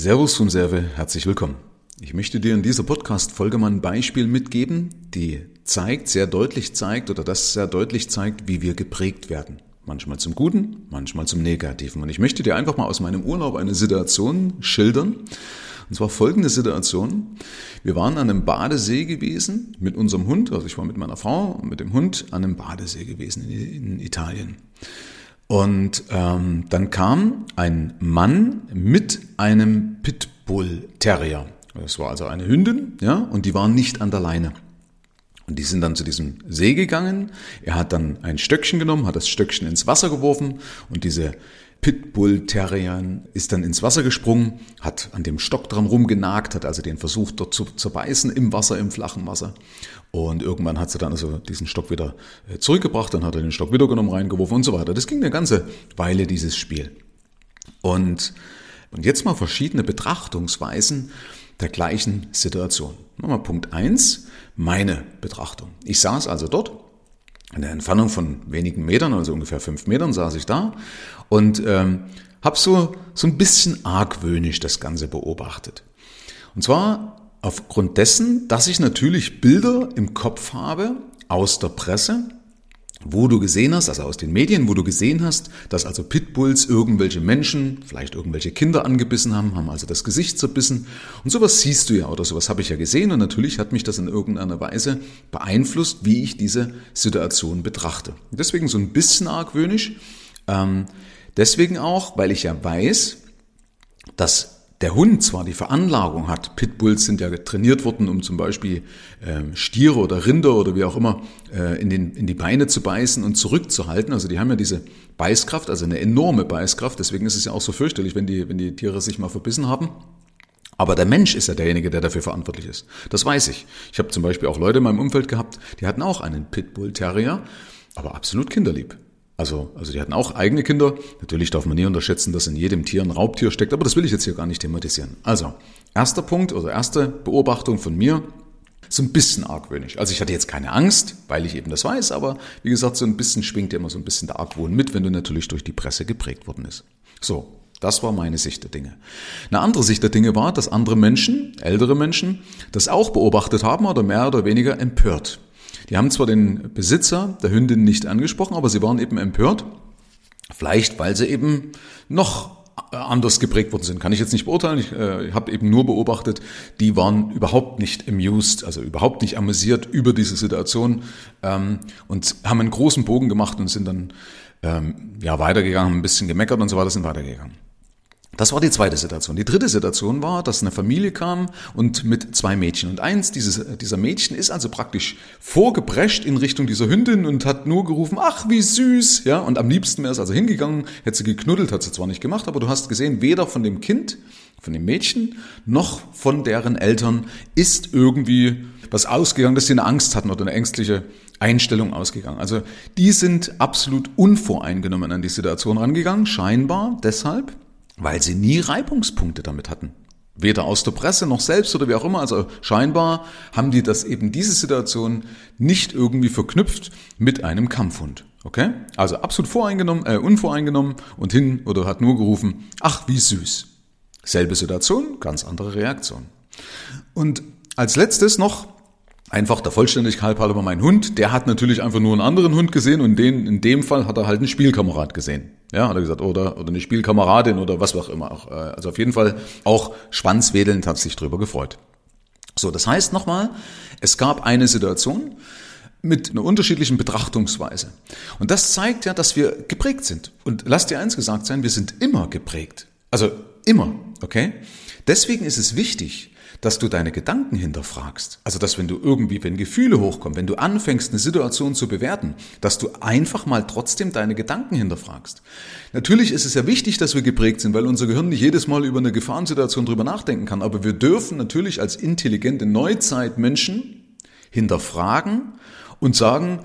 Servus vom Serve, herzlich willkommen. Ich möchte dir in dieser Podcast-Folge mal ein Beispiel mitgeben, die zeigt, sehr deutlich zeigt oder das sehr deutlich zeigt, wie wir geprägt werden. Manchmal zum Guten, manchmal zum Negativen. Und ich möchte dir einfach mal aus meinem Urlaub eine Situation schildern. Und zwar folgende Situation. Wir waren an einem Badesee gewesen mit unserem Hund, also ich war mit meiner Frau und mit dem Hund an einem Badesee gewesen in, in Italien. Und ähm, dann kam ein Mann mit einem Pitbull Terrier. Das war also eine Hündin, ja, und die waren nicht an der Leine. Und die sind dann zu diesem See gegangen. Er hat dann ein Stöckchen genommen, hat das Stöckchen ins Wasser geworfen und diese Pitbull Terrier ist dann ins Wasser gesprungen, hat an dem Stock dran rumgenagt, hat also den versucht dort zu zerbeißen im Wasser, im flachen Wasser. Und irgendwann hat sie dann also diesen Stock wieder äh, zurückgebracht, dann hat er den Stock wieder genommen, reingeworfen und so weiter. Das ging eine ganze Weile, dieses Spiel. Und, und jetzt mal verschiedene Betrachtungsweisen der gleichen Situation. Nochmal Punkt eins: meine Betrachtung. Ich saß also dort, in der Entfernung von wenigen Metern, also ungefähr fünf Metern, saß ich da und ähm, habe so, so ein bisschen argwöhnisch das Ganze beobachtet. Und zwar aufgrund dessen, dass ich natürlich Bilder im Kopf habe aus der Presse, wo du gesehen hast, also aus den Medien, wo du gesehen hast, dass also Pitbulls irgendwelche Menschen, vielleicht irgendwelche Kinder angebissen haben, haben also das Gesicht zerbissen. Und sowas siehst du ja oder sowas habe ich ja gesehen und natürlich hat mich das in irgendeiner Weise beeinflusst, wie ich diese Situation betrachte. deswegen so ein bisschen argwöhnisch. Ähm, deswegen auch, weil ich ja weiß, dass der Hund zwar die Veranlagung hat, Pitbulls sind ja trainiert worden, um zum Beispiel äh, Stiere oder Rinder oder wie auch immer äh, in, den, in die Beine zu beißen und zurückzuhalten. Also die haben ja diese Beißkraft, also eine enorme Beißkraft. Deswegen ist es ja auch so fürchterlich, wenn die, wenn die Tiere sich mal verbissen haben. Aber der Mensch ist ja derjenige, der dafür verantwortlich ist. Das weiß ich. Ich habe zum Beispiel auch Leute in meinem Umfeld gehabt, die hatten auch einen Pitbull Terrier, aber absolut kinderlieb. Also, also die hatten auch eigene Kinder. Natürlich darf man nie unterschätzen, dass in jedem Tier ein Raubtier steckt, aber das will ich jetzt hier gar nicht thematisieren. Also, erster Punkt oder erste Beobachtung von mir, so ein bisschen argwöhnisch. Also ich hatte jetzt keine Angst, weil ich eben das weiß, aber wie gesagt, so ein bisschen schwingt ja immer so ein bisschen der Argwohn mit, wenn du natürlich durch die Presse geprägt worden ist. So, das war meine Sicht der Dinge. Eine andere Sicht der Dinge war, dass andere Menschen, ältere Menschen, das auch beobachtet haben oder mehr oder weniger empört. Die haben zwar den Besitzer der Hündin nicht angesprochen, aber sie waren eben empört. Vielleicht, weil sie eben noch anders geprägt worden sind. Kann ich jetzt nicht beurteilen. Ich äh, habe eben nur beobachtet, die waren überhaupt nicht amused, also überhaupt nicht amüsiert über diese Situation ähm, und haben einen großen Bogen gemacht und sind dann ähm, ja weitergegangen, ein bisschen gemeckert und so weiter, sind weitergegangen. Das war die zweite Situation. Die dritte Situation war, dass eine Familie kam und mit zwei Mädchen. Und eins dieses, dieser Mädchen ist also praktisch vorgeprescht in Richtung dieser Hündin und hat nur gerufen, ach, wie süß. Ja, und am liebsten wäre es also hingegangen, hätte sie geknuddelt, hat sie zwar nicht gemacht, aber du hast gesehen, weder von dem Kind, von dem Mädchen, noch von deren Eltern ist irgendwie was ausgegangen, dass sie eine Angst hatten oder eine ängstliche Einstellung ausgegangen. Also die sind absolut unvoreingenommen an die Situation rangegangen, scheinbar deshalb, weil sie nie Reibungspunkte damit hatten. Weder aus der Presse noch selbst oder wie auch immer. Also scheinbar haben die das eben diese Situation nicht irgendwie verknüpft mit einem Kampfhund. Okay? Also absolut voreingenommen, äh, unvoreingenommen und hin oder hat nur gerufen, ach wie süß. Selbe Situation, ganz andere Reaktion. Und als letztes noch Einfach der Vollständigkeit halber mein Hund, der hat natürlich einfach nur einen anderen Hund gesehen und den, in dem Fall hat er halt einen Spielkamerad gesehen. Ja, hat er gesagt, oder, oder eine Spielkameradin oder was auch immer. Äh, also auf jeden Fall auch schwanzwedelnd hat sich drüber gefreut. So, das heißt nochmal, es gab eine Situation mit einer unterschiedlichen Betrachtungsweise. Und das zeigt ja, dass wir geprägt sind. Und lass dir eins gesagt sein, wir sind immer geprägt. Also immer, okay? Deswegen ist es wichtig, dass du deine Gedanken hinterfragst. Also, dass wenn du irgendwie, wenn Gefühle hochkommen, wenn du anfängst, eine Situation zu bewerten, dass du einfach mal trotzdem deine Gedanken hinterfragst. Natürlich ist es ja wichtig, dass wir geprägt sind, weil unser Gehirn nicht jedes Mal über eine Gefahrensituation drüber nachdenken kann. Aber wir dürfen natürlich als intelligente Neuzeitmenschen hinterfragen und sagen,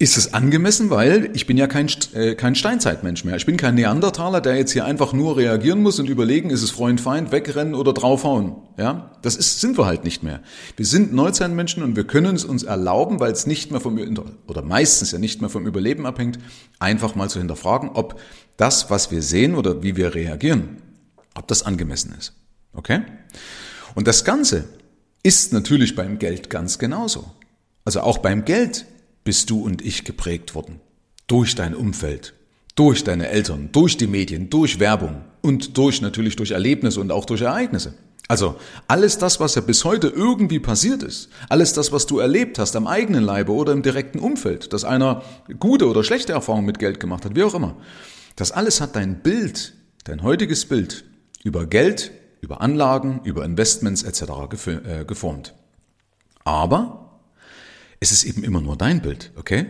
ist es angemessen, weil ich bin ja kein, äh, kein Steinzeitmensch mehr. Ich bin kein Neandertaler, der jetzt hier einfach nur reagieren muss und überlegen, ist es Freund, Feind, wegrennen oder draufhauen. Ja, das ist, sind wir halt nicht mehr. Wir sind Neuzeitmenschen und wir können es uns erlauben, weil es nicht mehr vom, oder meistens ja nicht mehr vom Überleben abhängt, einfach mal zu hinterfragen, ob das, was wir sehen oder wie wir reagieren, ob das angemessen ist. Okay? Und das Ganze ist natürlich beim Geld ganz genauso. Also auch beim Geld bist du und ich geprägt worden. Durch dein Umfeld, durch deine Eltern, durch die Medien, durch Werbung und durch natürlich durch Erlebnisse und auch durch Ereignisse. Also alles das, was ja bis heute irgendwie passiert ist, alles das, was du erlebt hast am eigenen Leibe oder im direkten Umfeld, dass einer gute oder schlechte Erfahrungen mit Geld gemacht hat, wie auch immer, das alles hat dein Bild, dein heutiges Bild über Geld, über Anlagen, über Investments etc. Äh, geformt. Aber es ist eben immer nur dein Bild, okay?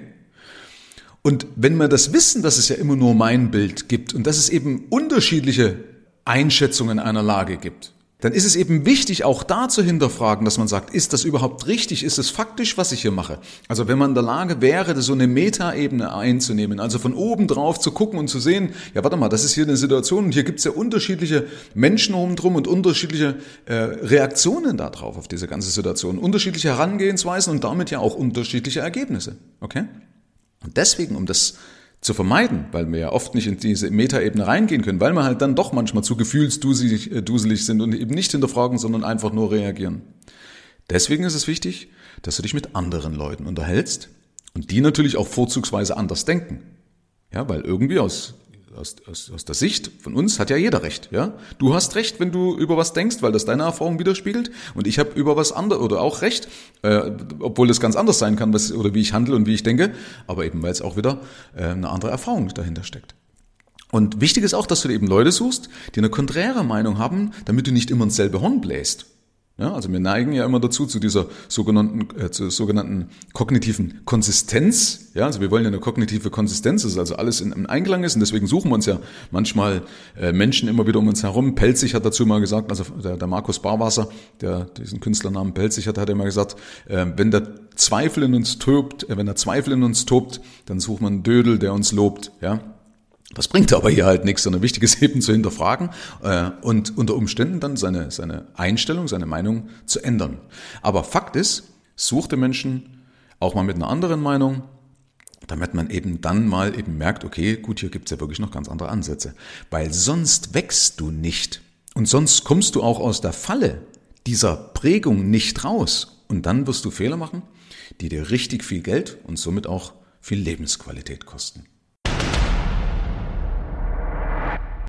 Und wenn wir das wissen, dass es ja immer nur mein Bild gibt und dass es eben unterschiedliche Einschätzungen einer Lage gibt, dann ist es eben wichtig, auch da zu hinterfragen, dass man sagt, ist das überhaupt richtig? Ist es faktisch, was ich hier mache? Also wenn man in der Lage wäre, so eine Metaebene einzunehmen, also von oben drauf zu gucken und zu sehen, ja, warte mal, das ist hier eine Situation und hier gibt es ja unterschiedliche Menschen drum und unterschiedliche äh, Reaktionen darauf, auf diese ganze Situation, unterschiedliche Herangehensweisen und damit ja auch unterschiedliche Ergebnisse. Okay? Und deswegen, um das zu vermeiden, weil wir ja oft nicht in diese Metaebene reingehen können, weil wir halt dann doch manchmal zu gefühlsduselig äh, sind und eben nicht hinterfragen, sondern einfach nur reagieren. Deswegen ist es wichtig, dass du dich mit anderen Leuten unterhältst und die natürlich auch vorzugsweise anders denken. Ja, weil irgendwie aus aus, aus, aus der Sicht von uns hat ja jeder recht. Ja, du hast recht, wenn du über was denkst, weil das deine Erfahrung widerspiegelt, und ich habe über was anderes oder auch recht, äh, obwohl das ganz anders sein kann, was oder wie ich handle und wie ich denke, aber eben weil es auch wieder äh, eine andere Erfahrung dahinter steckt. Und wichtig ist auch, dass du eben Leute suchst, die eine konträre Meinung haben, damit du nicht immer ins selbe Horn bläst. Ja, also wir neigen ja immer dazu zu dieser sogenannten, äh, zur sogenannten kognitiven Konsistenz. Ja, also wir wollen ja eine kognitive Konsistenz, dass also alles in, im Einklang ist und deswegen suchen wir uns ja manchmal äh, Menschen immer wieder um uns herum. Pelzig hat dazu mal gesagt, also der, der Markus Barwasser, der diesen Künstlernamen Pelzig hat, hat er immer gesagt, äh, wenn der Zweifel in uns tobt, äh, wenn der Zweifel in uns tobt, dann sucht man einen Dödel, der uns lobt. Ja, das bringt aber hier halt nichts, sondern wichtig ist eben zu hinterfragen äh, und unter Umständen dann seine, seine Einstellung, seine Meinung zu ändern. Aber Fakt ist, such den Menschen auch mal mit einer anderen Meinung, damit man eben dann mal eben merkt, okay, gut, hier gibt's ja wirklich noch ganz andere Ansätze. Weil sonst wächst du nicht. Und sonst kommst du auch aus der Falle dieser Prägung nicht raus. Und dann wirst du Fehler machen, die dir richtig viel Geld und somit auch viel Lebensqualität kosten.